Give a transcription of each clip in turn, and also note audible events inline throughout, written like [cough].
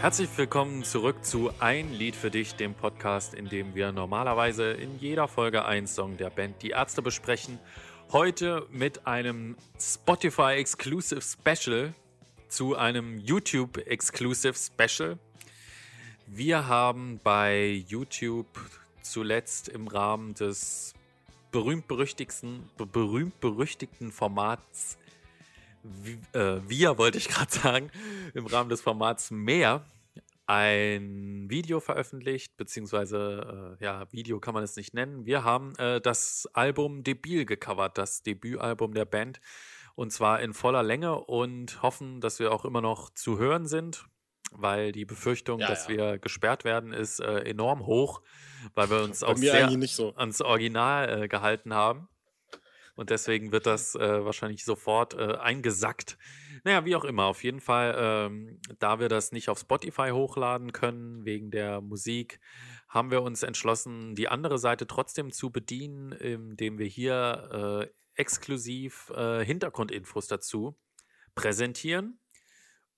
Herzlich willkommen zurück zu Ein Lied für dich, dem Podcast, in dem wir normalerweise in jeder Folge einen Song der Band Die Ärzte besprechen. Heute mit einem Spotify Exclusive Special zu einem YouTube Exclusive Special. Wir haben bei YouTube zuletzt im Rahmen des berühmt-berüchtigsten berühmt-berüchtigten Formats äh, wir, wollte ich gerade [laughs] sagen, im Rahmen des Formats mehr ein Video veröffentlicht, beziehungsweise, äh, ja, Video kann man es nicht nennen. Wir haben äh, das Album Debil gecovert, das Debütalbum der Band, und zwar in voller Länge und hoffen, dass wir auch immer noch zu hören sind, weil die Befürchtung, ja, dass ja. wir gesperrt werden, ist äh, enorm hoch, weil wir uns auch sehr so. ans Original äh, gehalten haben. Und deswegen wird das äh, wahrscheinlich sofort äh, eingesackt. Naja, wie auch immer. Auf jeden Fall, ähm, da wir das nicht auf Spotify hochladen können, wegen der Musik, haben wir uns entschlossen, die andere Seite trotzdem zu bedienen, indem wir hier äh, exklusiv äh, Hintergrundinfos dazu präsentieren.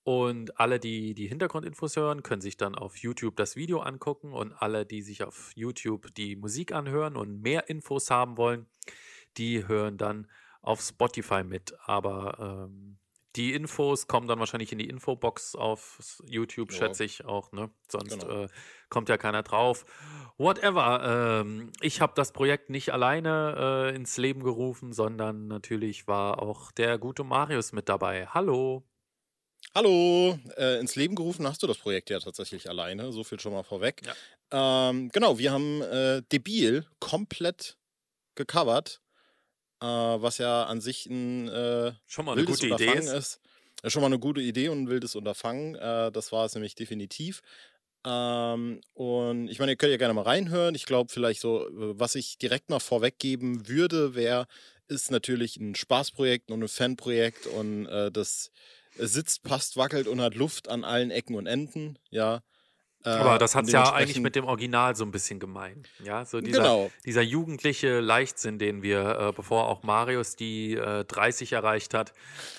Und alle, die die Hintergrundinfos hören, können sich dann auf YouTube das Video angucken. Und alle, die sich auf YouTube die Musik anhören und mehr Infos haben wollen, die hören dann auf Spotify mit. Aber ähm, die Infos kommen dann wahrscheinlich in die Infobox auf YouTube, ja. schätze ich auch. Ne? Sonst genau. äh, kommt ja keiner drauf. Whatever. Ähm, ich habe das Projekt nicht alleine äh, ins Leben gerufen, sondern natürlich war auch der gute Marius mit dabei. Hallo. Hallo, äh, ins Leben gerufen hast du das Projekt ja tatsächlich alleine, so viel schon mal vorweg. Ja. Ähm, genau, wir haben äh, Debil komplett gecovert äh, was ja an sich ein äh, schon mal eine gute Idee ist. ist. Ja, schon mal eine gute Idee und ein wildes Unterfangen. Äh, das war es nämlich definitiv. Ähm, und ich meine, ihr könnt ja gerne mal reinhören. Ich glaube, vielleicht so, äh, was ich direkt noch vorweggeben würde, wäre, ist natürlich ein Spaßprojekt und ein Fanprojekt und äh, das sitzt, passt, wackelt und hat Luft an allen Ecken und Enden. Ja, aber äh, das hat es ja eigentlich mit dem Original so ein bisschen gemein. Ja, so dieser, genau. dieser jugendliche Leichtsinn, den wir, äh, bevor auch Marius die äh, 30 erreicht hat,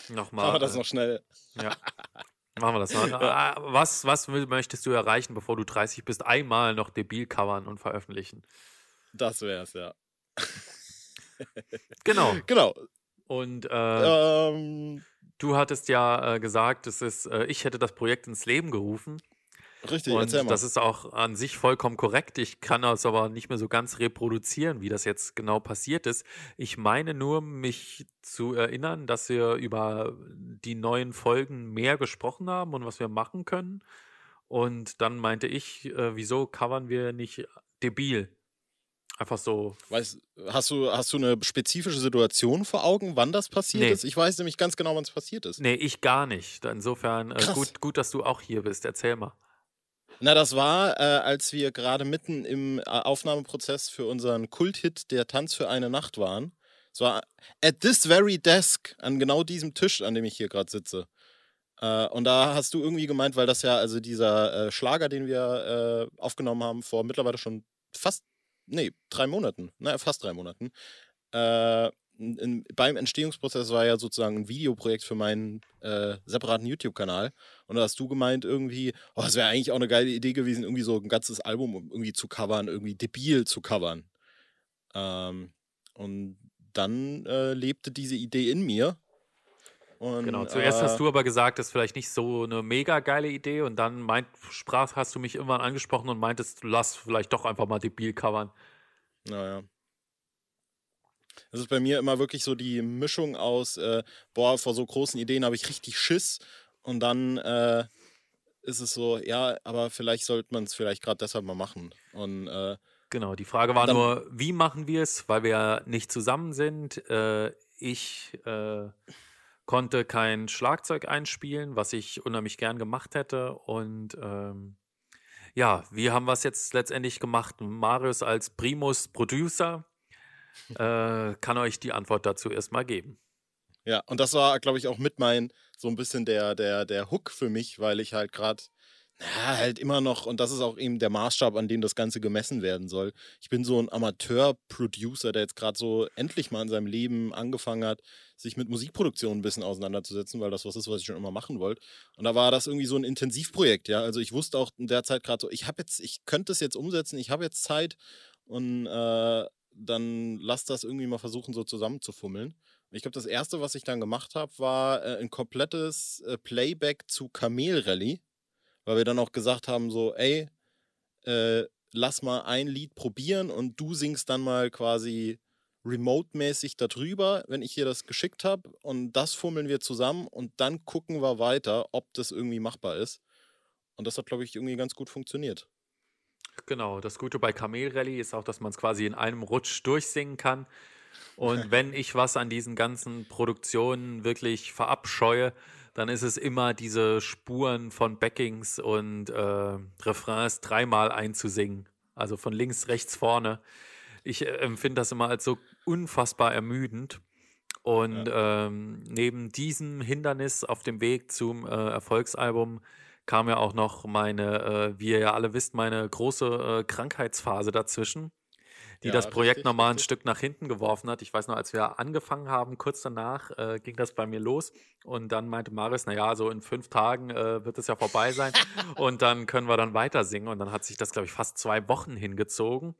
nochmal. Machen wir das äh, noch schnell. Ja. Machen wir das mal. Ja. Äh, was, was möchtest du erreichen, bevor du 30 bist? Einmal noch debil covern und veröffentlichen. Das wär's, ja. [laughs] genau. Genau. Und äh, ähm, du hattest ja gesagt, es ist, ich hätte das Projekt ins Leben gerufen. Richtig, und erzähl mal. das ist auch an sich vollkommen korrekt. Ich kann das aber nicht mehr so ganz reproduzieren, wie das jetzt genau passiert ist. Ich meine nur, mich zu erinnern, dass wir über die neuen Folgen mehr gesprochen haben und was wir machen können. Und dann meinte ich, äh, wieso covern wir nicht debil? Einfach so. Weißt, hast, du, hast du eine spezifische Situation vor Augen, wann das passiert nee. ist? Ich weiß nämlich ganz genau, wann es passiert ist. Nee, ich gar nicht. Insofern äh, gut, gut, dass du auch hier bist. Erzähl mal. Na, das war, äh, als wir gerade mitten im äh, Aufnahmeprozess für unseren Kulthit Der Tanz für eine Nacht waren. Es war at this very desk, an genau diesem Tisch, an dem ich hier gerade sitze. Äh, und da hast du irgendwie gemeint, weil das ja, also dieser äh, Schlager, den wir äh, aufgenommen haben, vor mittlerweile schon fast, nee, drei Monaten, naja, fast drei Monaten, äh, in, beim Entstehungsprozess war ja sozusagen ein Videoprojekt für meinen äh, separaten YouTube-Kanal. Und da hast du gemeint, irgendwie, oh, es wäre eigentlich auch eine geile Idee gewesen, irgendwie so ein ganzes Album irgendwie zu covern, irgendwie debil zu covern. Ähm, und dann äh, lebte diese Idee in mir. Und, genau, zuerst äh, hast du aber gesagt, das ist vielleicht nicht so eine mega geile Idee und dann meint, sprach, hast du mich irgendwann angesprochen und meintest, lass vielleicht doch einfach mal debil covern. Naja. Das ist bei mir immer wirklich so die Mischung aus, äh, boah, vor so großen Ideen habe ich richtig Schiss und dann äh, ist es so, ja, aber vielleicht sollte man es vielleicht gerade deshalb mal machen. Und äh, genau, die Frage war dann, nur, wie machen wir es, weil wir ja nicht zusammen sind. Äh, ich äh, konnte kein Schlagzeug einspielen, was ich unheimlich gern gemacht hätte und ähm, ja, wie haben wir es jetzt letztendlich gemacht? Marius als Primus Producer äh, kann euch die Antwort dazu erstmal geben. Ja, und das war, glaube ich, auch mit mein so ein bisschen der, der, der Hook für mich, weil ich halt gerade, Ja, halt immer noch, und das ist auch eben der Maßstab, an dem das Ganze gemessen werden soll. Ich bin so ein Amateur-Producer, der jetzt gerade so endlich mal in seinem Leben angefangen hat, sich mit Musikproduktion ein bisschen auseinanderzusetzen, weil das was ist, was ich schon immer machen wollte. Und da war das irgendwie so ein Intensivprojekt, ja. Also ich wusste auch in der Zeit gerade so, ich habe jetzt, ich könnte es jetzt umsetzen, ich habe jetzt Zeit und äh, dann lass das irgendwie mal versuchen, so zusammenzufummeln. Ich glaube, das erste, was ich dann gemacht habe, war äh, ein komplettes äh, Playback zu Kamel Rally weil wir dann auch gesagt haben, so, ey, äh, lass mal ein Lied probieren und du singst dann mal quasi remote-mäßig darüber, wenn ich dir das geschickt habe und das fummeln wir zusammen und dann gucken wir weiter, ob das irgendwie machbar ist. Und das hat, glaube ich, irgendwie ganz gut funktioniert. Genau, das Gute bei Kamel Rally ist auch, dass man es quasi in einem Rutsch durchsingen kann. Und [laughs] wenn ich was an diesen ganzen Produktionen wirklich verabscheue, dann ist es immer diese Spuren von Backings und äh, Refrains dreimal einzusingen. Also von links, rechts, vorne. Ich äh, empfinde das immer als so unfassbar ermüdend. Und ja. ähm, neben diesem Hindernis auf dem Weg zum äh, Erfolgsalbum kam ja auch noch meine, äh, wie ihr ja alle wisst, meine große äh, Krankheitsphase dazwischen die ja, das Projekt richtig, nochmal ein richtig. Stück nach hinten geworfen hat. Ich weiß noch, als wir angefangen haben, kurz danach äh, ging das bei mir los und dann meinte Marius, naja, so in fünf Tagen äh, wird es ja vorbei sein [laughs] und dann können wir dann weiter singen und dann hat sich das, glaube ich, fast zwei Wochen hingezogen,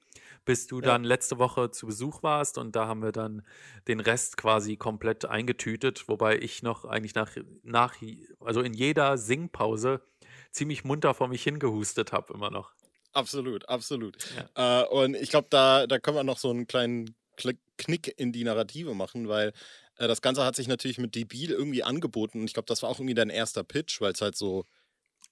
bis du ja. dann letzte Woche zu Besuch warst und da haben wir dann den Rest quasi komplett eingetütet, wobei ich noch eigentlich nach, nach also in jeder Singpause ziemlich munter vor mich hingehustet habe immer noch. Absolut, absolut. Ja. Äh, und ich glaube, da, da können wir noch so einen kleinen Knick in die Narrative machen, weil äh, das Ganze hat sich natürlich mit Debil irgendwie angeboten. Und ich glaube, das war auch irgendwie dein erster Pitch, weil es halt so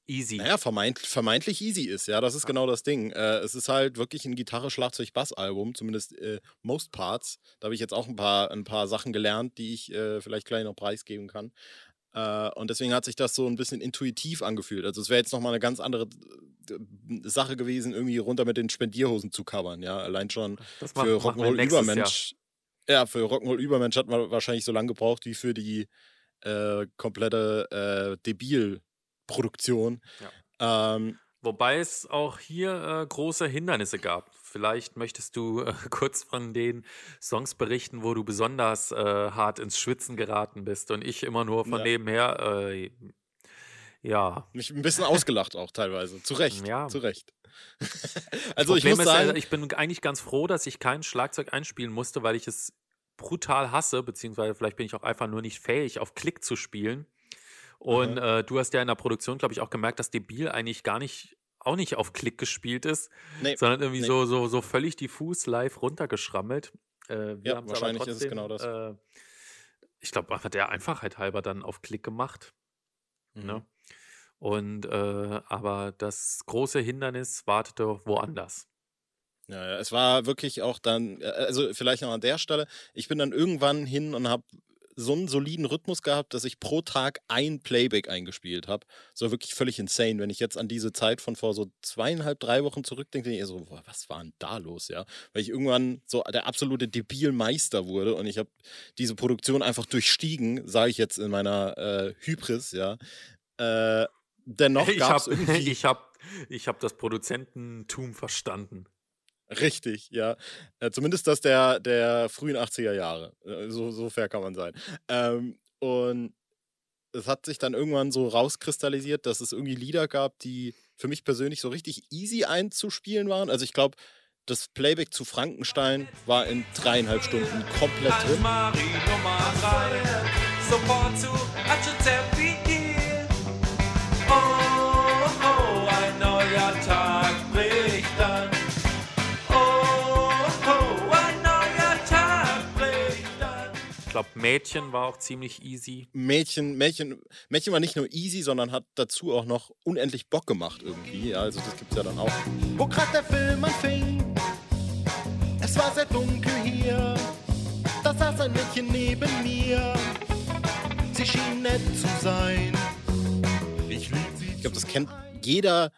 easy. Naja, vermeint, vermeintlich easy ist, ja, das ist genau das Ding. Äh, es ist halt wirklich ein Gitarre, Schlagzeug, Bass-Album, zumindest äh, most parts. Da habe ich jetzt auch ein paar, ein paar Sachen gelernt, die ich äh, vielleicht gleich noch preisgeben kann. Äh, und deswegen hat sich das so ein bisschen intuitiv angefühlt. Also es wäre jetzt nochmal eine ganz andere äh, Sache gewesen, irgendwie runter mit den Spendierhosen zu covern, ja. Allein schon das für Rock'n'Roll Übermensch. Ja, für Rock'n'Roll Übermensch hat man wahrscheinlich so lange gebraucht wie für die äh, komplette äh, Debil-Produktion. Ja. Ähm, Wobei es auch hier äh, große Hindernisse gab. Vielleicht möchtest du äh, [laughs] kurz von den Songs berichten, wo du besonders äh, hart ins Schwitzen geraten bist und ich immer nur von ja. nebenher. Äh, ja. Mich ein bisschen ausgelacht auch teilweise. Zu Recht. Ja. Zu Recht. also ich muss ist, sagen, ich bin eigentlich ganz froh, dass ich kein Schlagzeug einspielen musste, weil ich es brutal hasse, beziehungsweise vielleicht bin ich auch einfach nur nicht fähig, auf Klick zu spielen. Und äh, du hast ja in der Produktion, glaube ich, auch gemerkt, dass Debil eigentlich gar nicht auch nicht auf Klick gespielt ist, nee, sondern irgendwie nee. so, so, so völlig diffus live runtergeschrammelt. Äh, ja, wahrscheinlich trotzdem, ist es genau das. Äh, ich glaube, hat der Einfachheit halber dann auf Klick gemacht. Mhm. Ne? Und äh, aber das große Hindernis wartete woanders. Ja, es war wirklich auch dann, äh, also vielleicht noch an der Stelle, ich bin dann irgendwann hin und habe so einen soliden Rhythmus gehabt, dass ich pro Tag ein Playback eingespielt habe. So wirklich völlig insane. Wenn ich jetzt an diese Zeit von vor so zweieinhalb, drei Wochen zurückdenke, denke ich so, was war denn da los, ja? Weil ich irgendwann so der absolute Debilmeister wurde und ich habe diese Produktion einfach durchstiegen, sage ich jetzt in meiner äh, Hybris, ja. Äh, dennoch [laughs] gab es [laughs] irgendwie... Ich habe ich hab das Produzententum verstanden. Richtig, ja. Äh, zumindest das der, der frühen 80er Jahre. Äh, so, so fair kann man sein. Ähm, und es hat sich dann irgendwann so rauskristallisiert, dass es irgendwie Lieder gab, die für mich persönlich so richtig easy einzuspielen waren. Also ich glaube, das Playback zu Frankenstein war in dreieinhalb Stunden komplett drin. Sofort zu glaube, Mädchen war auch ziemlich easy. Mädchen, Mädchen, Mädchen war nicht nur easy, sondern hat dazu auch noch unendlich Bock gemacht irgendwie. Also das gibt's ja dann auch. Wo grad der Film anfing, es war sehr dunkel hier. Da saß ein Mädchen neben mir. Sie schien nett zu sein. Ich. Ich glaube, das kennt jeder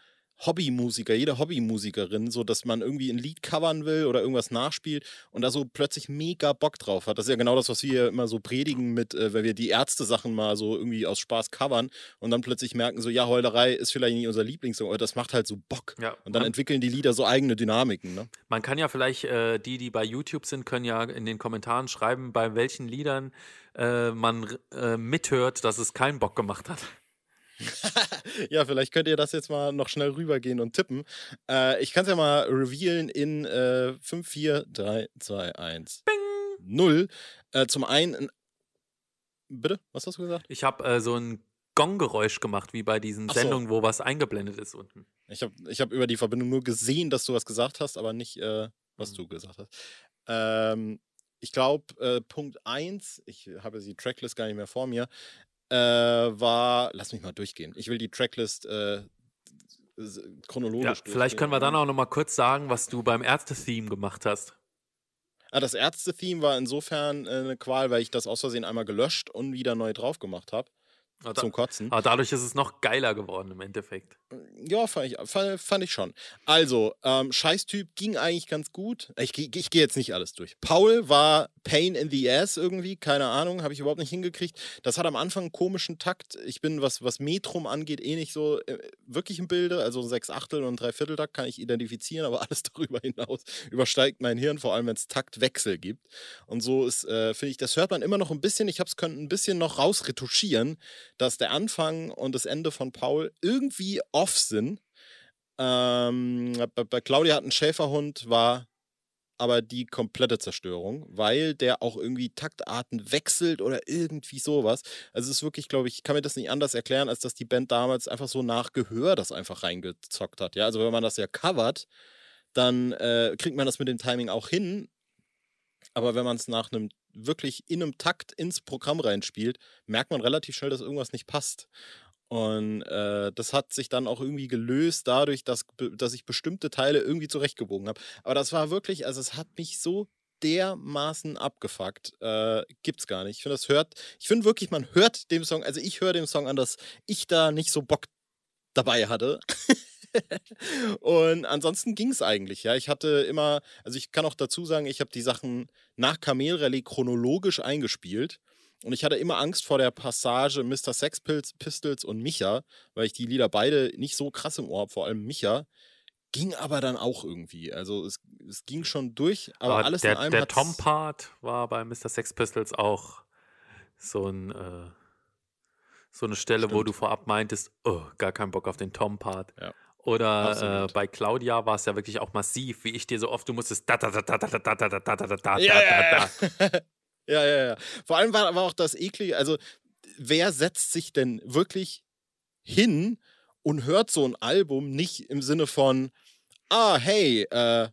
Hobbymusiker, jede Hobbymusikerin, so dass man irgendwie ein Lied covern will oder irgendwas nachspielt und da so plötzlich mega Bock drauf hat. Das ist ja genau das, was wir immer so predigen mit, äh, wenn wir die Ärzte-Sachen mal so irgendwie aus Spaß covern und dann plötzlich merken so, ja, Heulerei ist vielleicht nicht unser Lieblingssong, aber das macht halt so Bock. Ja, und dann entwickeln die Lieder so eigene Dynamiken. Ne? Man kann ja vielleicht, äh, die, die bei YouTube sind, können ja in den Kommentaren schreiben, bei welchen Liedern äh, man äh, mithört, dass es keinen Bock gemacht hat. [laughs] ja, vielleicht könnt ihr das jetzt mal noch schnell rübergehen und tippen. Äh, ich kann es ja mal revealen in äh, 5, 4, 3, 2, 1, Bing. 0. Äh, zum einen, bitte, was hast du gesagt? Ich habe äh, so ein Gonggeräusch gemacht, wie bei diesen so. Sendungen, wo was eingeblendet ist unten. Ich habe ich hab über die Verbindung nur gesehen, dass du was gesagt hast, aber nicht, äh, was mhm. du gesagt hast. Ähm, ich glaube, äh, Punkt 1, ich habe die Tracklist gar nicht mehr vor mir, äh, war, lass mich mal durchgehen. Ich will die Tracklist äh, chronologisch ja, Vielleicht können wir dann auch noch mal kurz sagen, was du beim Ärzte-Theme gemacht hast. Ah, das Ärzte-Theme war insofern äh, eine Qual, weil ich das aus Versehen einmal gelöscht und wieder neu drauf gemacht habe. Ah, zum Kotzen. Aber dadurch ist es noch geiler geworden im Endeffekt. Ja, fand ich, fand, fand ich schon. Also, ähm, Scheißtyp ging eigentlich ganz gut. Ich, ich, ich gehe jetzt nicht alles durch. Paul war Pain in the Ass irgendwie, keine Ahnung, habe ich überhaupt nicht hingekriegt. Das hat am Anfang einen komischen Takt. Ich bin, was, was Metrum angeht, eh nicht so äh, wirklich im Bilde. Also sechs Achtel und drei Vierteltakt kann ich identifizieren, aber [laughs] alles darüber hinaus übersteigt mein Hirn, vor allem wenn es Taktwechsel gibt. Und so ist, äh, finde ich, das hört man immer noch ein bisschen. Ich habe es können ein bisschen noch rausretuschieren dass der Anfang und das Ende von Paul irgendwie off sind. Ähm, bei, bei Claudia hat ein Schäferhund, war aber die komplette Zerstörung, weil der auch irgendwie Taktarten wechselt oder irgendwie sowas. Also es ist wirklich, glaube ich, ich kann mir das nicht anders erklären, als dass die Band damals einfach so nach Gehör das einfach reingezockt hat. Ja, also wenn man das ja covert, dann äh, kriegt man das mit dem Timing auch hin. Aber wenn man es nach einem wirklich in einem Takt ins Programm reinspielt, merkt man relativ schnell, dass irgendwas nicht passt. Und äh, das hat sich dann auch irgendwie gelöst dadurch, dass, dass ich bestimmte Teile irgendwie zurechtgebogen habe. Aber das war wirklich, also es hat mich so dermaßen abgefuckt. Äh, gibt's gar nicht. Ich finde, das hört, ich finde wirklich, man hört dem Song, also ich höre dem Song an, dass ich da nicht so Bock dabei hatte. [laughs] und ansonsten ging es eigentlich, ja. Ich hatte immer, also ich kann auch dazu sagen, ich habe die Sachen nach Kamelrallye chronologisch eingespielt. Und ich hatte immer Angst vor der Passage Mr. Sex Pistols und Micha, weil ich die Lieder beide nicht so krass im Ohr habe, vor allem Micha. Ging aber dann auch irgendwie. Also es, es ging schon durch, aber, aber alles der, in allem. Der Tom-Part war bei Mr. Sex Pistols auch so ein. Äh so eine Stelle, Stimmt. wo du vorab meintest, oh, gar keinen Bock auf den Tom-Part. Ja. Oder äh, bei Claudia war es ja wirklich auch massiv, wie ich dir so oft, du musstest da da da da da da da da da da da ja, ja, ja, ja, ja. Vor allem war aber auch das eklige, also wer setzt sich denn wirklich hin und hört so ein Album nicht im Sinne von, ah, hey, äh,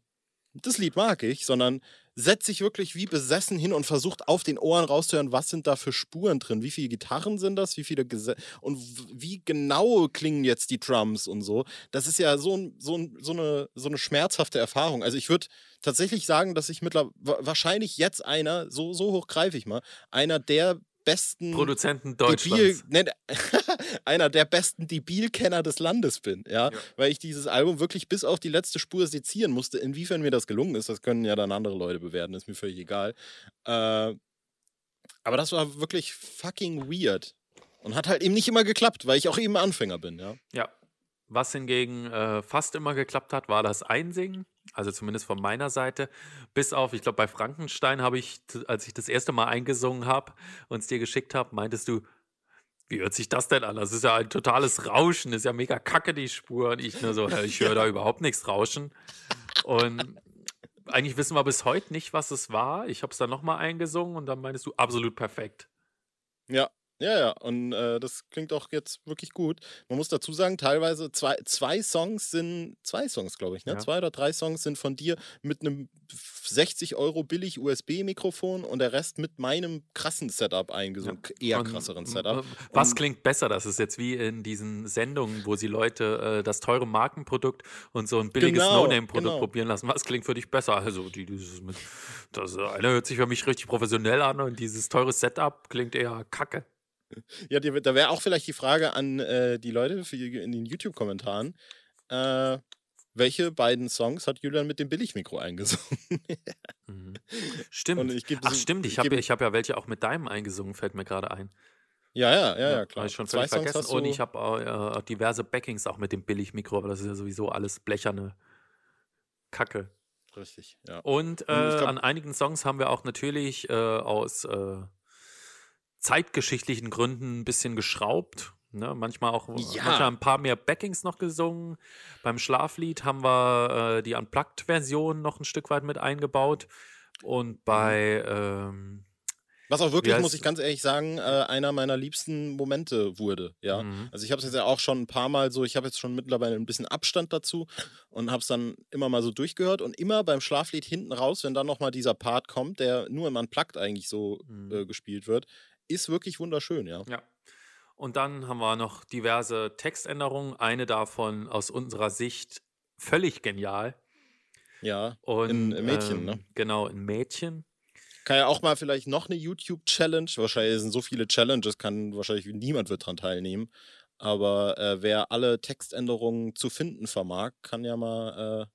das Lied mag ich, sondern setzt sich wirklich wie besessen hin und versucht auf den Ohren rauszuhören, was sind da für Spuren drin, wie viele Gitarren sind das, wie viele Gese und wie genau klingen jetzt die Drums und so. Das ist ja so, ein, so, ein, so, eine, so eine schmerzhafte Erfahrung. Also ich würde tatsächlich sagen, dass ich mittlerweile wahrscheinlich jetzt einer, so, so hoch greife ich mal, einer der besten Produzenten Deutschlands. Debil, ne, [laughs] einer der besten Debilkenner des Landes bin, ja? ja? Weil ich dieses Album wirklich bis auf die letzte Spur sezieren musste. Inwiefern mir das gelungen ist, das können ja dann andere Leute bewerten, ist mir völlig egal. Äh, aber das war wirklich fucking weird. Und hat halt eben nicht immer geklappt, weil ich auch eben Anfänger bin, ja. Ja. Was hingegen äh, fast immer geklappt hat, war das Einsingen. Also zumindest von meiner Seite. Bis auf, ich glaube, bei Frankenstein habe ich, als ich das erste Mal eingesungen habe und es dir geschickt habe, meintest du, wie hört sich das denn an? Das ist ja ein totales Rauschen, das ist ja mega kacke, die Spur. Und ich nur so, ich höre da überhaupt nichts rauschen. Und eigentlich wissen wir bis heute nicht, was es war. Ich habe es dann nochmal eingesungen und dann meintest du, absolut perfekt. Ja, ja, ja, und äh, das klingt auch jetzt wirklich gut. Man muss dazu sagen, teilweise zwei, zwei Songs sind, zwei Songs, glaube ich, ne? Ja. Zwei oder drei Songs sind von dir mit einem 60 Euro billig USB-Mikrofon und der Rest mit meinem krassen Setup eingesungen, ja. eher krasseren Setup. Was und klingt besser? Das ist jetzt wie in diesen Sendungen, wo sie Leute äh, das teure Markenprodukt und so ein billiges genau, No-Name-Produkt genau. probieren lassen. Was klingt für dich besser? Also, die, dieses mit, das eine hört sich für mich richtig professionell an und dieses teure Setup klingt eher kacke. Ja, da wäre auch vielleicht die Frage an äh, die Leute für, in den YouTube-Kommentaren. äh, welche beiden Songs hat Julian mit dem Billigmikro eingesungen? Mhm. [laughs] Stimmt. Ich Ach, stimmt. Ich ich habe ich hab ja welche auch mit deinem eingesungen, fällt mir gerade ein. ja, ja, ja, ja, klar. ich schon Zwei völlig Songs vergessen. Und ich habe äh, diverse Backings auch mit dem Billigmikro, aber das ist ja sowieso alles blecherne Kacke. Richtig, ja. Und äh, Und glaub- an einigen Songs haben wir auch natürlich äh, aus äh, zeitgeschichtlichen Gründen ein bisschen geschraubt. Ne? Manchmal auch Ja. manchmal ein paar mehr Backings noch gesungen. Beim Schlaflied haben wir äh, die Unplugged-Version noch ein Stück weit mit eingebaut. Und bei ähm, Was auch wirklich, muss ich ganz ehrlich sagen, äh, einer meiner liebsten Momente wurde, ja. Mhm. Also ich habe es jetzt ja auch schon ein paar Mal so, ich habe jetzt schon mittlerweile ein bisschen Abstand dazu und habe es dann immer mal so durchgehört und immer beim Schlaflied hinten raus, wenn dann nochmal dieser Part kommt, der nur im Unplugged eigentlich so Mhm. äh, gespielt wird, ist wirklich wunderschön, ja. Ja. Und dann haben wir noch diverse Textänderungen. Eine davon aus unserer Sicht völlig genial. Ja, Und, In- in Mädchen, ähm, ne? Genau, in Mädchen. kann ja auch mal vielleicht noch eine YouTube-Challenge, wahrscheinlich sind so viele Challenges, kann wahrscheinlich niemand wird dran teilnehmen, aber äh, wer alle Textänderungen zu finden vermag, kann ja mal äh,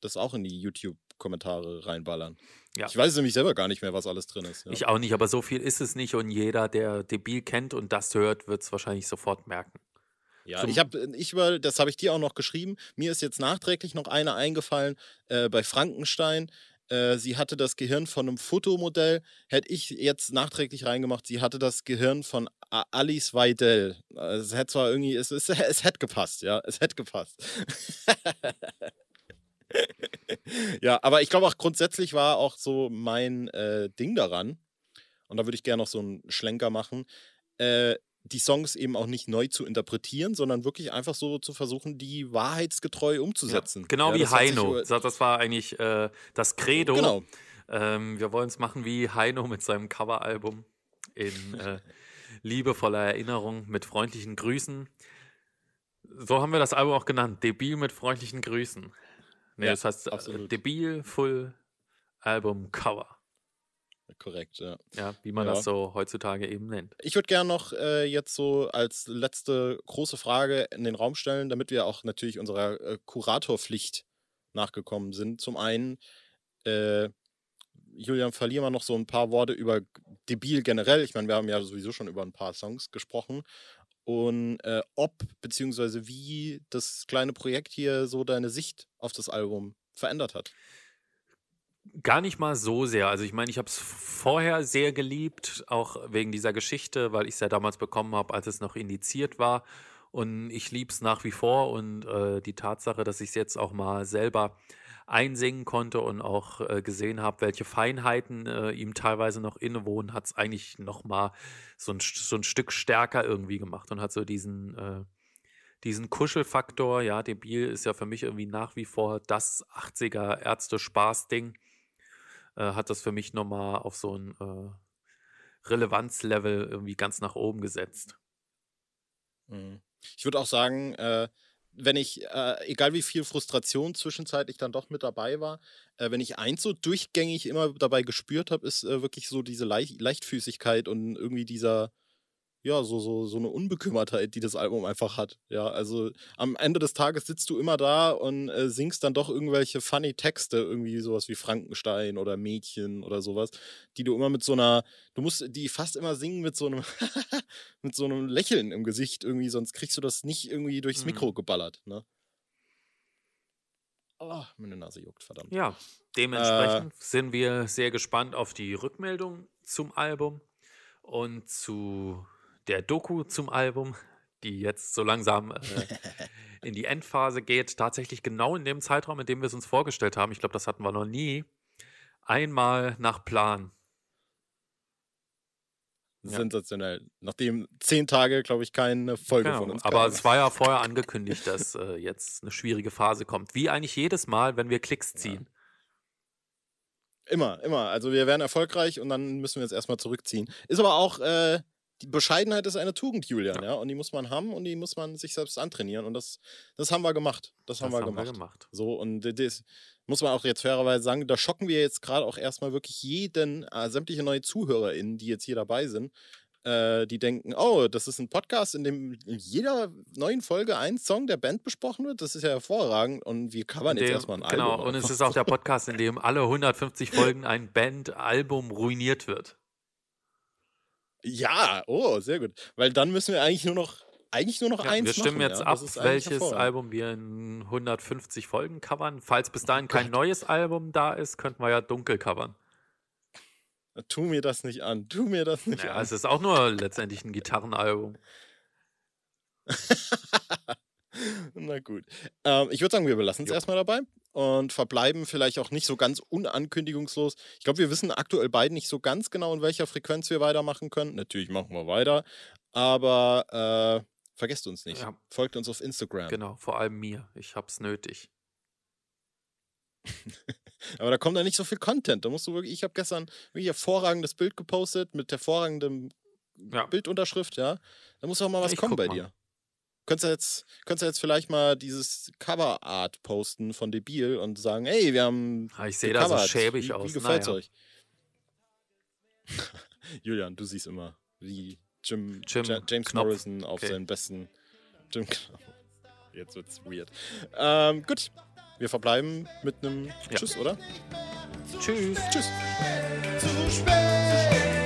das auch in die YouTube-Kommentare reinballern. Ja. Ich weiß nämlich selber gar nicht mehr, was alles drin ist. Ja. Ich auch nicht, aber so viel ist es nicht und jeder, der Debil kennt und das hört, wird es wahrscheinlich sofort merken. Ja, Zum- ich habe, ich war, das habe ich dir auch noch geschrieben. Mir ist jetzt nachträglich noch eine eingefallen äh, bei Frankenstein. Äh, sie hatte das Gehirn von einem Fotomodell. Hätte ich jetzt nachträglich reingemacht, sie hatte das Gehirn von A Alice Weidel. Also es hätte zwar irgendwie, es, [laughs] es, es hätte gepasst, ja, es hätte gepasst. [laughs] ja, aber ich glaube auch grundsätzlich war auch so mein äh, Ding daran, und da würde ich gerne noch so einen Schlenker machen, äh, die Songs eben auch nicht neu zu interpretieren, sondern wirklich einfach so zu versuchen, die wahrheitsgetreu umzusetzen. Genau Ja, wie Heino. das war eigentlich äh, das Credo. Genau. Ähm, wir wollen es machen wie Heino mit seinem Coveralbum in äh, liebevoller Erinnerung mit freundlichen Grüßen. So haben wir das Album auch genannt. Debil mit freundlichen Grüßen. Nee, Ja, das heißt äh, absolut. Debil Full Album Cover. Korrekt, ja. Ja, wie man Ja. das so heutzutage eben nennt. Ich würde gerne noch äh, jetzt so als letzte große Frage in den Raum stellen, damit wir auch natürlich unserer äh, Kuratorpflicht nachgekommen sind. Zum einen, äh, Julian, verlieren wir noch so ein paar Worte über Debil generell. Ich meine, wir haben ja sowieso schon über ein paar Songs gesprochen. Und äh, ob beziehungsweise wie das kleine Projekt hier so deine Sicht auf das Album verändert hat. Gar nicht mal so sehr. Also ich meine, ich habe es vorher sehr geliebt, auch wegen dieser Geschichte, weil ich es ja damals bekommen habe, als es noch indiziert war. Und ich liebe es nach wie vor. Und äh, die Tatsache, dass ich es jetzt auch mal selber einsingen konnte und auch äh, gesehen habe, welche Feinheiten äh, ihm teilweise noch innewohnen, hat es eigentlich noch mal so ein, so ein Stück stärker irgendwie gemacht und hat so diesen, äh, diesen Kuschelfaktor. Ja, Debil ist ja für mich irgendwie nach wie vor das 80er Ärzte-Spaß-Ding äh, hat das für mich nochmal auf so ein äh, Relevanzlevel irgendwie ganz nach oben gesetzt. Mhm. Ich würde auch sagen, äh, wenn ich, äh, egal wie viel Frustration zwischenzeitlich dann doch mit dabei war, äh, wenn ich eins so durchgängig immer dabei gespürt habe, ist äh, wirklich so diese Leicht Leichtfüßigkeit und irgendwie dieser, ja, so, so, so eine Unbekümmertheit, die das Album einfach hat. Ja, also am Ende des Tages sitzt du immer da und äh, singst dann doch irgendwelche funny Texte, irgendwie sowas wie Frankenstein oder Mädchen oder sowas, die du immer mit so einer, du musst die fast immer singen mit so einem, [laughs] mit so einem Lächeln im Gesicht irgendwie, sonst kriegst du das nicht irgendwie durchs Mhm. Mikro geballert, ne? Oh, meine Nase juckt, verdammt. Ja, dementsprechend sind wir sehr gespannt auf die Rückmeldung zum Album und zu der Doku zum Album, die jetzt so langsam äh, [laughs] in die Endphase geht. Tatsächlich genau in dem Zeitraum, in dem wir es uns vorgestellt haben. Ich glaube, das hatten wir noch nie. Einmal nach Plan. Ja. Sensationell. Nachdem zehn Tage, glaube ich, keine Folge Genau, von uns aber kam. es war ja [laughs] vorher angekündigt, dass äh, jetzt eine schwierige Phase kommt. Wie eigentlich jedes Mal, wenn wir Klicks ziehen. Immer, immer. Also wir werden erfolgreich und dann müssen wir jetzt erstmal zurückziehen. Ist aber auch, äh, die Bescheidenheit ist eine Tugend, Julian, ja. Und die muss man haben und die muss man sich selbst antrainieren. Und das, das haben wir gemacht. Das, haben, wir, gemacht. gemacht. So, und das muss man auch jetzt fairerweise sagen, da schocken wir jetzt gerade auch erstmal wirklich jeden, äh, sämtliche neue ZuhörerInnen, die jetzt hier dabei sind, äh, die denken, oh, das ist ein Podcast, in dem in jeder neuen Folge ein Song der Band besprochen wird. Das ist ja hervorragend und wir covern jetzt dem, erstmal ein genau, Album. und es ist auch der Podcast, in dem alle 150 Folgen ein Band-Album ruiniert wird. Ja, oh, sehr gut. Weil dann müssen wir eigentlich nur noch, eigentlich nur noch Ja, eins wir stimmen machen, jetzt ja. ab, welches. Album wir in 150 Folgen covern. Falls bis dahin kein Gott. neues Album da ist, könnten wir ja dunkel covern. Tu mir das nicht an. Tu mir das nicht Ja, an. es ist auch nur letztendlich ein Gitarrenalbum. [laughs] Na gut. Ähm, ich würde sagen, wir belassen es erstmal dabei und verbleiben vielleicht auch nicht so ganz unankündigungslos. Ich glaube, wir wissen aktuell beide nicht so ganz genau, in welcher Frequenz wir weitermachen können. Natürlich machen wir weiter, aber äh, vergesst uns nicht. Ja. Folgt uns auf Instagram. Genau, vor allem mir. Ich hab's nötig. [laughs] Aber da kommt da nicht so viel Content. Da musst du wirklich, ich habe gestern wirklich hervorragendes Bild gepostet mit hervorragendem Ja. Bildunterschrift, ja. Da muss auch mal was Ich kommen bei mal. dir. Könntest du jetzt, könntest du jetzt vielleicht mal dieses Coverart posten von Debil und sagen, hey, wir haben Ah, Ich sehe da so schäbig wie, aus. Wie gefällt's Naja. euch? [laughs] Julian, du siehst immer wie Jim, Jim Ja- James Knopf. Morrison auf Okay. seinen besten Jim Knopf. [laughs] Jetzt wird's weird. Ähm, gut. Wir verbleiben mit einem Ja. Tschüss, oder? Tschüss. Tschüss. zu spät.